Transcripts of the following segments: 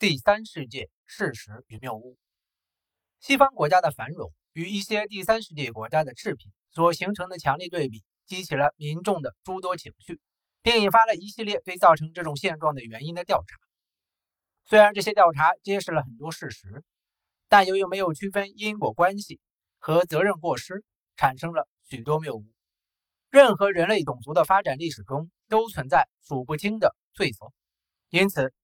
第三世界事实与谬误。西方国家的繁荣与一些第三世界国家的赤贫所形成的强烈对比，激起了民众的诸多情绪，并引发了一系列对造成这种现状的原因的调查。虽然这些调查揭示了很多事实，但由于没有区分因果关系和责任过失，产生了许多谬误。任何人类种族的发展历史中都存在数不清的罪责，因此，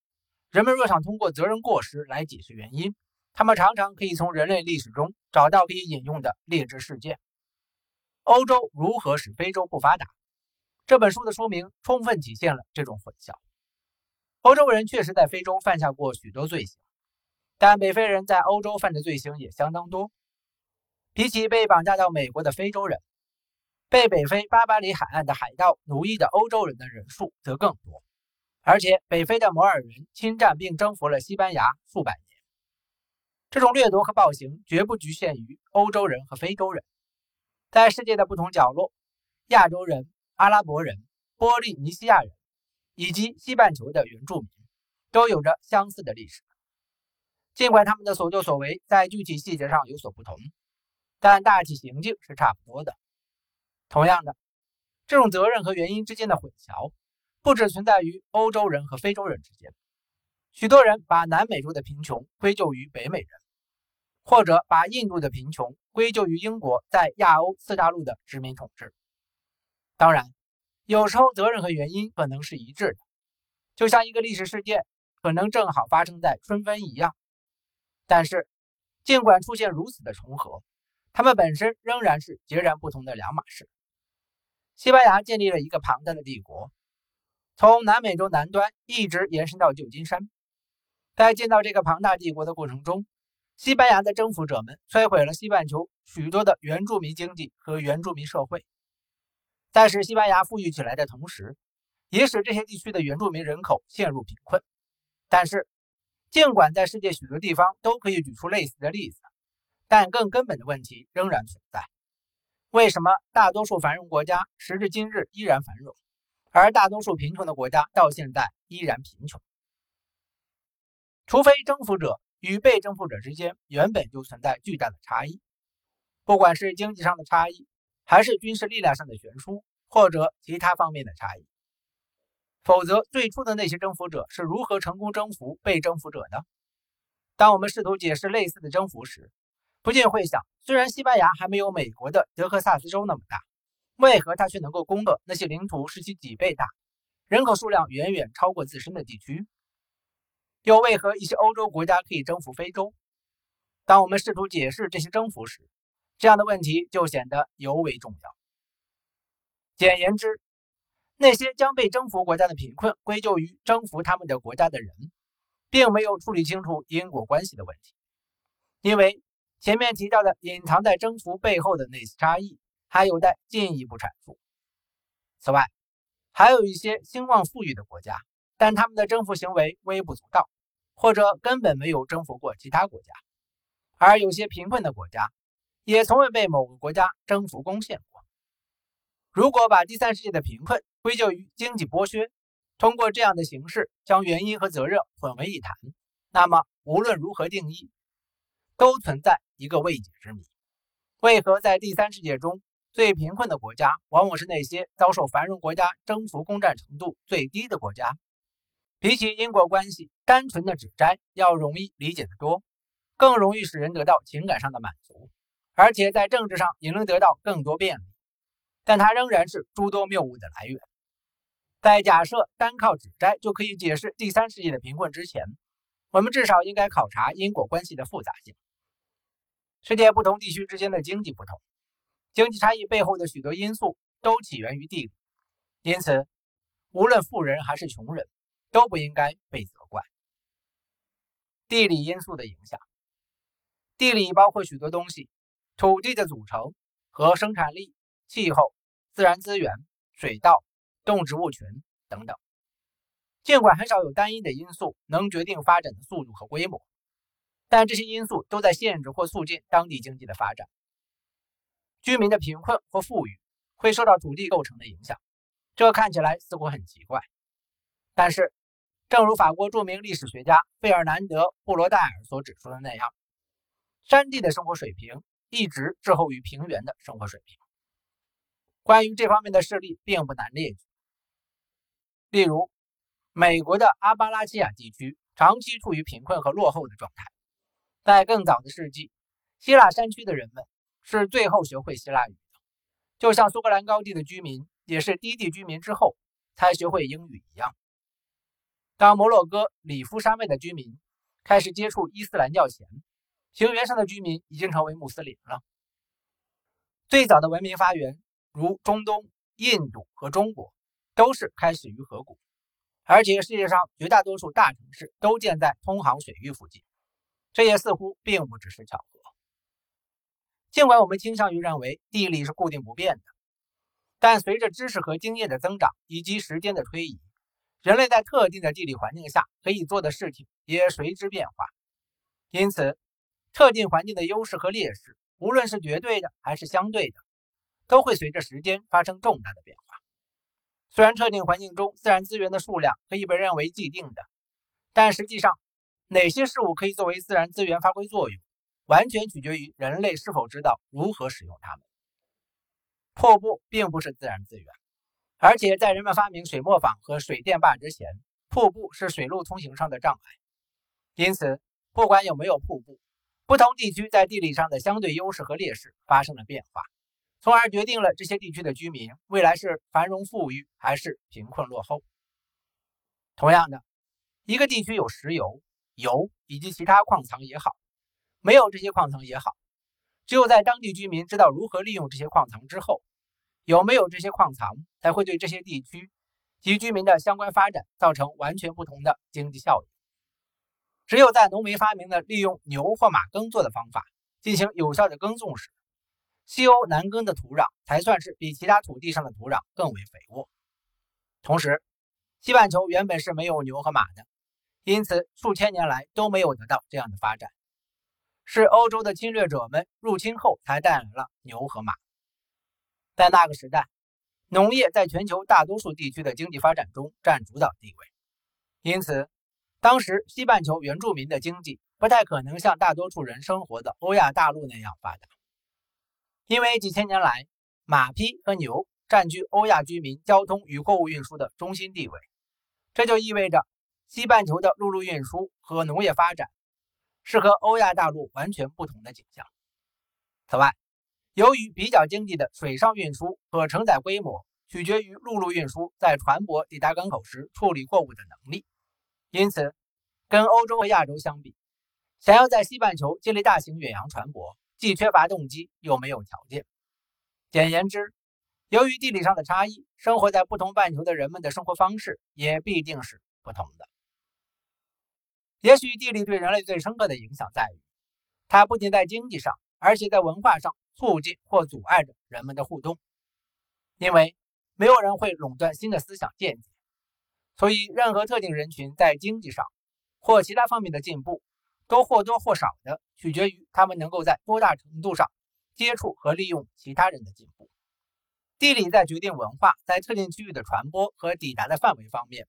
人们若想通过责任过失来解释原因，他们常常可以从人类历史中找到可以引用的劣质事件。欧洲如何使非洲不发达？这本书的书名充分体现了这种混淆。欧洲人确实在非洲犯下过许多罪行，但北非人在欧洲犯的罪行也相当多。比起被绑架到美国的非洲人，被北非巴巴里海岸的海盗奴役的欧洲人的人数则更多，而且北非的摩尔人侵占并征服了西班牙数百年。这种掠夺和暴行绝不局限于欧洲人和非洲人，在世界的不同角落，亚洲人、阿拉伯人、波利尼西亚人以及西半球的原住民都有着相似的历史。尽管他们的所作所为在具体细节上有所不同，但大体行径是差不多的。同样的，这种责任和原因之间的混淆，不只存在于欧洲人和非洲人之间。许多人把南美洲的贫穷归咎于北美人，或者把印度的贫穷归咎于英国在亚欧次大陆的殖民统治。当然，有时候责任和原因可能是一致的，就像一个历史事件可能正好发生在春分一样。但是，尽管出现如此的重合，它们本身仍然是截然不同的两码事。西班牙建立了一个庞大的帝国，从南美洲南端一直延伸到旧金山。在建造这个庞大帝国的过程中，西班牙的征服者们摧毁了西半球许多的原住民经济和原住民社会，在使西班牙富裕起来的同时，也使这些地区的原住民人口陷入贫困。但是，尽管在世界许多地方都可以举出类似的例子，但更根本的问题仍然存在。为什么大多数繁荣国家时至今日依然繁荣，而大多数贫穷的国家到现在依然贫穷？除非征服者与被征服者之间原本就存在巨大的差异，不管是经济上的差异，还是军事力量上的悬殊，或者其他方面的差异，否则最初的那些征服者是如何成功征服被征服者的？当我们试图解释类似的征服时，不禁会想：虽然西班牙还没有美国的德克萨斯州那么大，为何它却能够攻克那些领土是其几倍大、人口数量远远超过自身的地区？又为何一些欧洲国家可以征服非洲？当我们试图解释这些征服时，这样的问题就显得尤为重要。简言之，那些将被征服国家的贫困归咎于征服他们的国家的人，并没有处理清楚因果关系的问题，因为。前面提到的隐藏在征服背后的那些差异，还有待进一步阐述。此外，还有一些兴旺富裕的国家，但他们的征服行为微不足道，或者根本没有征服过其他国家；而有些贫困的国家，也从未被某个国家征服攻陷过。如果把第三世界的贫困归咎于经济剥削，通过这样的形式将原因和责任混为一谈，那么无论如何定义，都存在。一个未解之谜：为何在第三世界中最贫困的国家，往往是那些遭受繁荣国家征服攻占程度最低的国家？比起因果关系，单纯的指摘要容易理解得多，更容易使人得到情感上的满足，而且在政治上也能得到更多便利。但它仍然是诸多谬误的来源。在假设单靠指摘就可以解释第三世界的贫困之前，我们至少应该考察因果关系的复杂性。世界不同地区之间的经济不同，经济差异背后的许多因素都起源于地理，因此，无论富人还是穷人，都不应该被责怪。地理因素的影响，地理包括许多东西：土地的组成和生产力、气候、自然资源、水稻、动植物群等等。尽管很少有单一的因素能决定发展的速度和规模。但这些因素都在限制或促进当地经济的发展。居民的贫困或富裕会受到土地构成的影响，这看起来似乎很奇怪。但是，正如法国著名历史学家费尔南德·布罗代尔所指出的那样，山地的生活水平一直滞后于平原的生活水平。关于这方面的事例并不难列举，例如，美国的阿巴拉契亚地区长期处于贫困和落后的状态。在更早的世纪，希腊山区的人们是最后学会希腊语的，就像苏格兰高地的居民也是低地居民之后才学会英语一样。当摩洛哥里夫山脉的居民开始接触伊斯兰教前，平原上的居民已经成为穆斯林了。最早的文明发源，如中东、印度和中国，都是开始于河谷，而且世界上绝大多数大城市都建在通航水域附近。这也似乎并不只是巧合。尽管我们倾向于认为地理是固定不变的，但随着知识和经验的增长以及时间的推移，人类在特定的地理环境下可以做的事情也随之变化，因此，特定环境的优势和劣势，无论是绝对的还是相对的，都会随着时间发生重大的变化。虽然特定环境中自然资源的数量可以被认为既定的，但实际上，哪些事物可以作为自然资源发挥作用，完全取决于人类是否知道如何使用它们。瀑布并不是自然资源。而且，在人们发明水磨坊和水电坝之前，瀑布是水路通行上的障碍。因此，不管有没有瀑布，不同地区在地理上的相对优势和劣势发生了变化，从而决定了这些地区的居民未来是繁荣富裕还是贫困落后。同样的，一个地区有石油、油以及其他矿藏也好，没有这些矿藏也好，只有在当地居民知道如何利用这些矿藏之后。有没有这些矿藏，才会对这些地区及居民的相关发展造成完全不同的经济效益。只有在农民发明了利用牛或马耕作的方法进行有效的耕种时，西欧南耕的土壤才算是比其他土地上的土壤更为肥沃。同时，西半球原本是没有牛和马的，因此数千年来都没有得到这样的发展。是欧洲的侵略者们入侵后才带来了牛和马。在那个时代，农业在全球大多数地区的经济发展中占主导地位，因此，当时西半球原住民的经济不太可能像大多数人生活的欧亚大陆那样发达，因为几千年来，马匹和牛占据欧亚居民交通与货物运输的中心地位，这就意味着西半球的陆路运输和农业发展是和欧亚大陆完全不同的景象。此外，由于比较经济的水上运输和承载规模取决于陆路运输在船舶抵达港口时处理货物的能力，因此，跟欧洲和亚洲相比，想要在西半球建立大型远洋船舶，既缺乏动机又没有条件。简言之，由于地理上的差异，生活在不同半球的人们的生活方式也必定是不同的。也许地理对人类最深刻的影响在于，它不仅在经济上，而且在文化上。促进或阻碍着人们的互动，因为没有人会垄断新的思想见解，所以任何特定人群在经济上或其他方面的进步，都或多或少的取决于他们能够在多大程度上接触和利用其他人的进步。地理在决定文化在特定区域的传播和抵达的范围方面，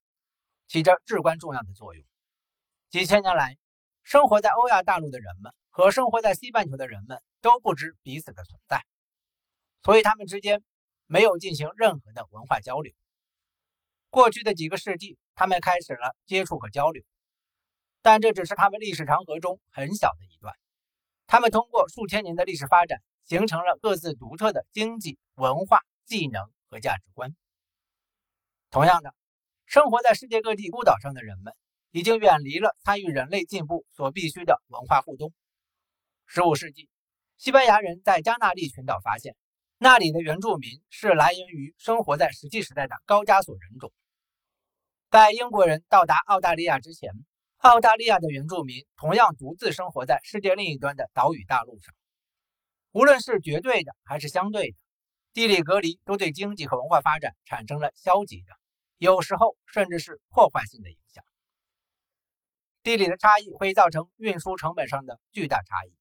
起着至关重要的作用。几千年来，生活在欧亚大陆的人们和生活在西半球的人们。都不知彼此的存在，所以他们之间没有进行任何的文化交流。过去的几个世纪，他们开始了接触和交流，但这只是他们历史长河中很小的一段。他们通过数千年的历史发展，形成了各自独特的经济、文化、技能和价值观。同样的，生活在世界各地孤岛上的人们，已经远离了参与人类进步所必须的文化互动。十五世纪。西班牙人在加纳利群岛发现，那里的原住民是来源于生活在石器时代的高加索人种。在英国人到达澳大利亚之前，澳大利亚的原住民同样独自生活在世界另一端的岛屿大陆上。无论是绝对的还是相对的，地理隔离都对经济和文化发展产生了消极的，有时候甚至是破坏性的影响。地理的差异会造成运输成本上的巨大差异。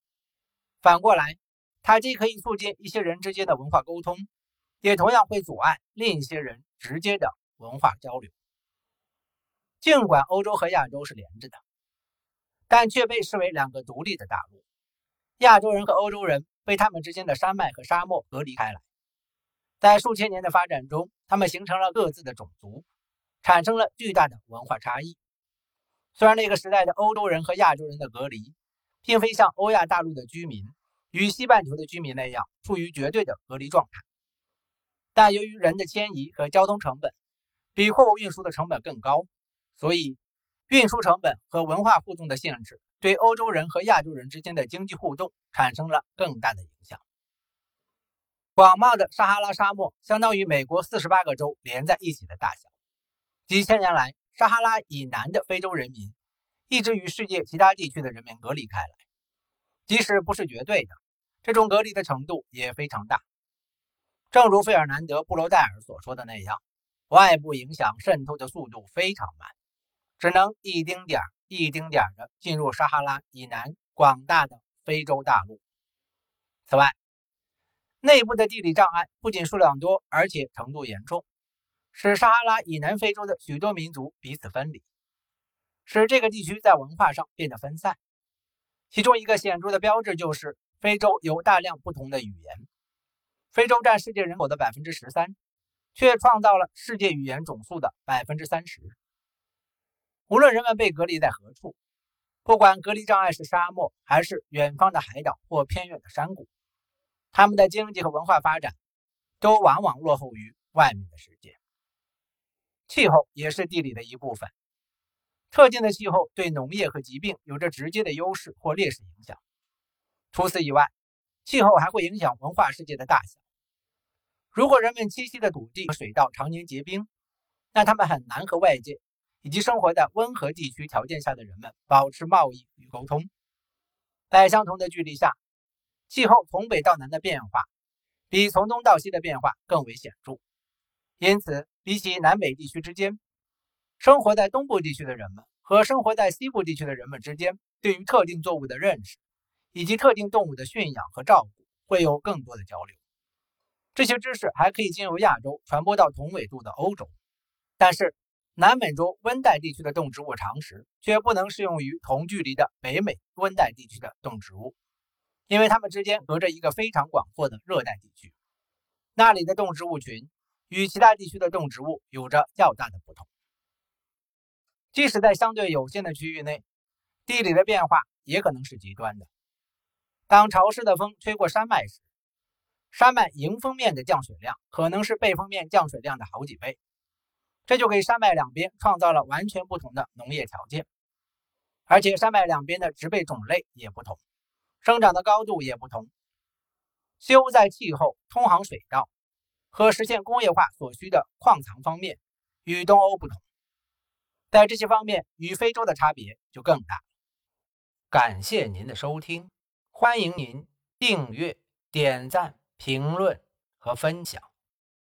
反过来，它既可以促进一些人之间的文化沟通，也同样会阻碍另一些人直接的文化交流。尽管欧洲和亚洲是连着的，但却被视为两个独立的大陆。亚洲人和欧洲人被他们之间的山脉和沙漠隔离开来，在数千年的发展中，他们形成了各自的种族，产生了巨大的文化差异。虽然那个时代的欧洲人和亚洲人的隔离，并非像欧亚大陆的居民与西半球的居民那样处于绝对的隔离状态，但由于人的迁移和交通成本比货物运输的成本更高，所以运输成本和文化互动的限制。对欧洲人和亚洲人之间的经济互动产生了更大的影响。广袤的撒哈拉沙漠相当于美国四十八个州连在一起的大小。几千年来，撒哈拉以南的非洲人民一直与世界其他地区的人民隔离开来，即使不是绝对的，这种隔离的程度也非常大。正如费尔南德·布罗代尔所说的那样，外部影响渗透的速度非常慢，只能一丁点儿。一丁点儿的进入撒哈拉以南广大的非洲大陆。此外，内部的地理障碍不仅数量多，而且程度严重，使撒哈拉以南非洲的许多民族彼此分离，使这个地区在文化上变得分散。其中一个显著的标志就是，非洲有大量不同的语言。非洲占世界人口的百分之十三，却创造了世界语言总数的百分之三十。无论人们被隔离在何处，不管隔离障碍是沙漠，还是远方的海岛或偏远的山谷，他们的经济和文化发展都往往落后于外面的世界。气候也是地理的一部分，特定的气候对农业和疾病有着直接的优势或劣势影响。除此以外，气候还会影响文化世界的大小。如果人们栖息的土地和水稻常年结冰，那他们很难和外界。以及生活在温和地区条件下的人们保持贸易与沟通，在相同的距离下，气候从北到南的变化比从东到西的变化更为显著。因此，比起南北地区之间，生活在东部地区的人们和生活在西部地区的人们之间，对于特定作物的认识以及特定动物的驯养和照顾会有更多的交流。这些知识还可以经由亚洲传播到同纬度的欧洲，但是。南美洲温带地区的动植物常识却不能适用于同距离的北美温带地区的动植物，因为它们之间隔着一个非常广阔的热带地区，那里的动植物群与其他地区的动植物有着较大的不同。即使在相对有限的区域内，地理的变化也可能是极端的。当潮湿的风吹过山脉时，山脉迎风面的降水量可能是背风面降水量的好几倍。这就给山脉两边创造了完全不同的农业条件，而且山脉两边的植被种类也不同，生长的高度也不同。修在气候、通航水道和实现工业化所需的矿藏方面与东欧不同，在这些方面与非洲的差别就更大。感谢您的收听，欢迎您订阅、点赞、评论和分享。